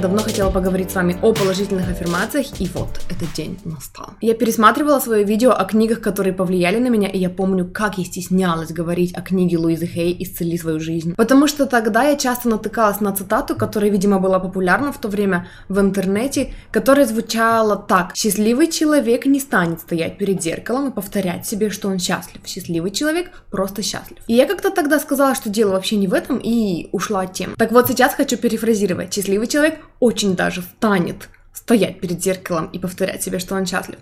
Давно хотела поговорить с вами о положительных аффирмациях, и вот этот день настал. Я пересматривала свое видео о книгах, которые повлияли на меня, и я помню, как я стеснялась говорить о книге Луизы Хей «Исцели свою жизнь». Потому что тогда я часто натыкалась на цитату, которая, видимо, была популярна в то время в интернете, которая звучала так. «Счастливый человек не станет стоять перед зеркалом и повторять себе, что он счастлив. Счастливый человек просто счастлив». И я как-то тогда сказала, что дело вообще не в этом, и ушла от темы. Так вот сейчас хочу перефразировать. Счастливый человек очень даже станет стоять перед зеркалом и повторять себе, что он счастлив.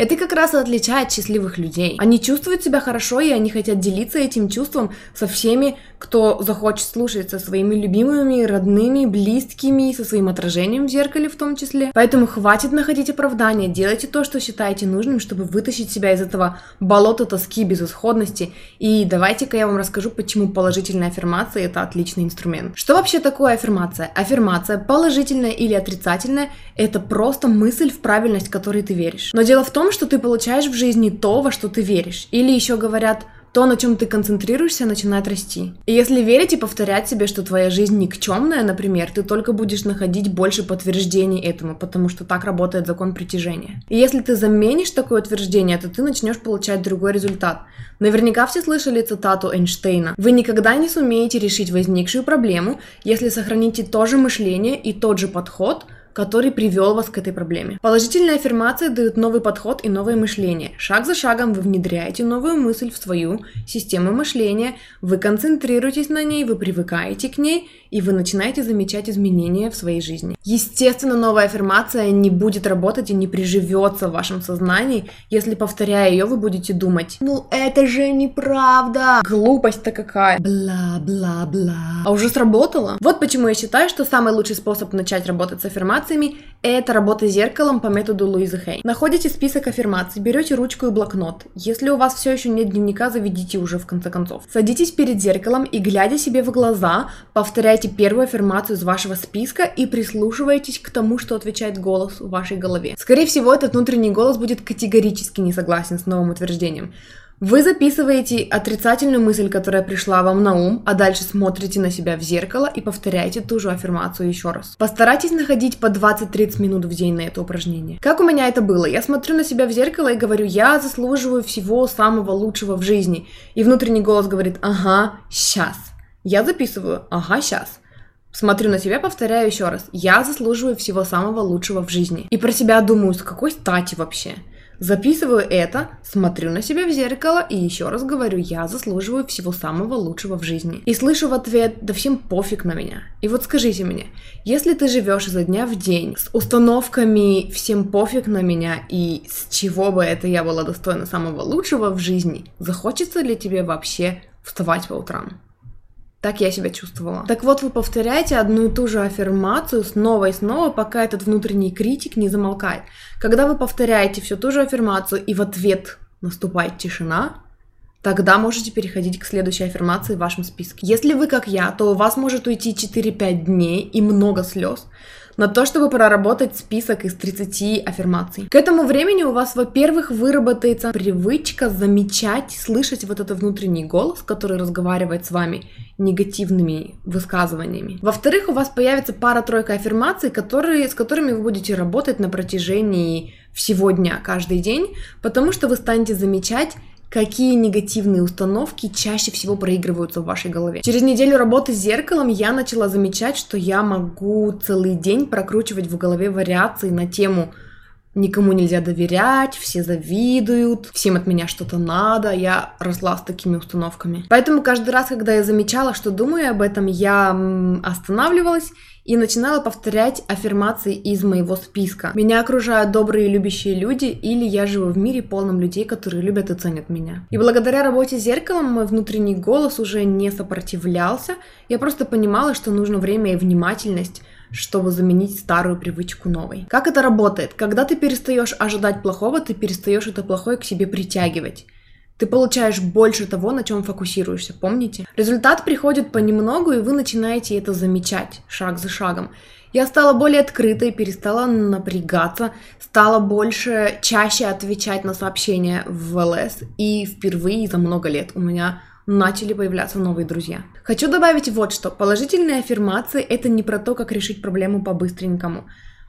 Это как раз и отличает счастливых людей. Они чувствуют себя хорошо, и они хотят делиться этим чувством со всеми, кто захочет слушать, со своими любимыми, родными, близкими, со своим отражением в зеркале в том числе. Поэтому хватит находить оправдания, делайте то, что считаете нужным, чтобы вытащить себя из этого болота тоски, безысходности. И давайте-ка я вам расскажу, почему положительная аффирмация это отличный инструмент. Что вообще такое аффирмация? Аффирмация, положительная или отрицательная, это просто мысль в правильность, которой ты веришь. Но дело в том, что ты получаешь в жизни то, во что ты веришь. Или еще говорят, то, на чем ты концентрируешься, начинает расти. И если верить и повторять себе, что твоя жизнь никчемная, например, ты только будешь находить больше подтверждений этому, потому что так работает закон притяжения. И если ты заменишь такое утверждение, то ты начнешь получать другой результат. Наверняка все слышали цитату Эйнштейна. Вы никогда не сумеете решить возникшую проблему, если сохраните то же мышление и тот же подход – который привел вас к этой проблеме. Положительные аффирмации дают новый подход и новое мышление. Шаг за шагом вы внедряете новую мысль в свою систему мышления, вы концентрируетесь на ней, вы привыкаете к ней, и вы начинаете замечать изменения в своей жизни. Естественно, новая аффирмация не будет работать и не приживется в вашем сознании, если, повторяя ее, вы будете думать, ну это же неправда, глупость-то какая, бла-бла-бла. А уже сработало? Вот почему я считаю, что самый лучший способ начать работать с аффирмациями – это работа зеркалом по методу Луизы Хей. Находите список аффирмаций, берете ручку и блокнот. Если у вас все еще нет дневника, заведите уже в конце концов. Садитесь перед зеркалом и, глядя себе в глаза, повторяйте первую аффирмацию из вашего списка и прислушивайтесь к тому, что отвечает голос в вашей голове. Скорее всего, этот внутренний голос будет категорически не согласен с новым утверждением. Вы записываете отрицательную мысль, которая пришла вам на ум, а дальше смотрите на себя в зеркало и повторяете ту же аффирмацию еще раз. Постарайтесь находить по 20-30 минут в день на это упражнение. Как у меня это было? Я смотрю на себя в зеркало и говорю, я заслуживаю всего самого лучшего в жизни. И внутренний голос говорит, ага, сейчас. Я записываю, ага, сейчас. Смотрю на себя, повторяю еще раз. Я заслуживаю всего самого лучшего в жизни. И про себя думаю, с какой стати вообще? Записываю это, смотрю на себя в зеркало и еще раз говорю, я заслуживаю всего самого лучшего в жизни. И слышу в ответ, да всем пофиг на меня. И вот скажите мне, если ты живешь изо дня в день с установками всем пофиг на меня и с чего бы это я была достойна самого лучшего в жизни, захочется ли тебе вообще вставать по утрам? Так я себя чувствовала. Так вот, вы повторяете одну и ту же аффирмацию снова и снова, пока этот внутренний критик не замолкает. Когда вы повторяете всю ту же аффирмацию и в ответ наступает тишина, тогда можете переходить к следующей аффирмации в вашем списке. Если вы как я, то у вас может уйти 4-5 дней и много слез, на то, чтобы проработать список из 30 аффирмаций. К этому времени у вас, во-первых, выработается привычка замечать, слышать вот этот внутренний голос, который разговаривает с вами негативными высказываниями. Во-вторых, у вас появится пара-тройка аффирмаций, которые, с которыми вы будете работать на протяжении всего дня, каждый день, потому что вы станете замечать какие негативные установки чаще всего проигрываются в вашей голове. Через неделю работы с зеркалом я начала замечать, что я могу целый день прокручивать в голове вариации на тему Никому нельзя доверять, все завидуют, всем от меня что-то надо, я росла с такими установками. Поэтому каждый раз, когда я замечала, что думаю об этом, я останавливалась и начинала повторять аффирмации из моего списка. Меня окружают добрые и любящие люди, или я живу в мире полном людей, которые любят и ценят меня. И благодаря работе с зеркалом мой внутренний голос уже не сопротивлялся, я просто понимала, что нужно время и внимательность, чтобы заменить старую привычку новой. Как это работает? Когда ты перестаешь ожидать плохого, ты перестаешь это плохое к себе притягивать. Ты получаешь больше того, на чем фокусируешься, помните? Результат приходит понемногу, и вы начинаете это замечать шаг за шагом. Я стала более открытой, перестала напрягаться, стала больше, чаще отвечать на сообщения в ЛС, и впервые за много лет у меня начали появляться новые друзья. Хочу добавить вот что. Положительные аффирмации – это не про то, как решить проблему по-быстренькому.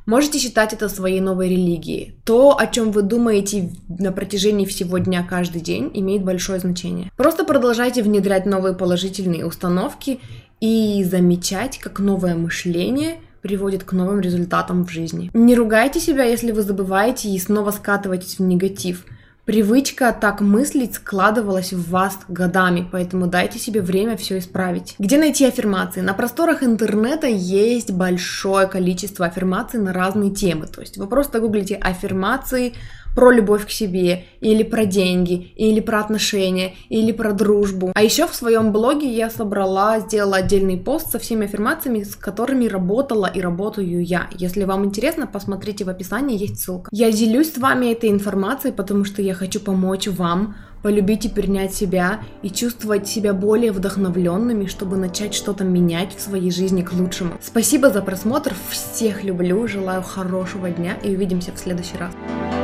Можете считать это своей новой религией. То, о чем вы думаете на протяжении всего дня каждый день, имеет большое значение. Просто продолжайте внедрять новые положительные установки и замечать, как новое мышление – приводит к новым результатам в жизни. Не ругайте себя, если вы забываете и снова скатываетесь в негатив. Привычка так мыслить складывалась в вас годами, поэтому дайте себе время все исправить. Где найти аффирмации? На просторах интернета есть большое количество аффирмаций на разные темы. То есть вы просто гуглите аффирмации про любовь к себе, или про деньги, или про отношения, или про дружбу. А еще в своем блоге я собрала, сделала отдельный пост со всеми аффирмациями, с которыми работала и работаю я. Если вам интересно, посмотрите в описании, есть ссылка. Я делюсь с вами этой информацией, потому что я хочу помочь вам полюбить и принять себя и чувствовать себя более вдохновленными, чтобы начать что-то менять в своей жизни к лучшему. Спасибо за просмотр, всех люблю, желаю хорошего дня и увидимся в следующий раз.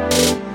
Thank you.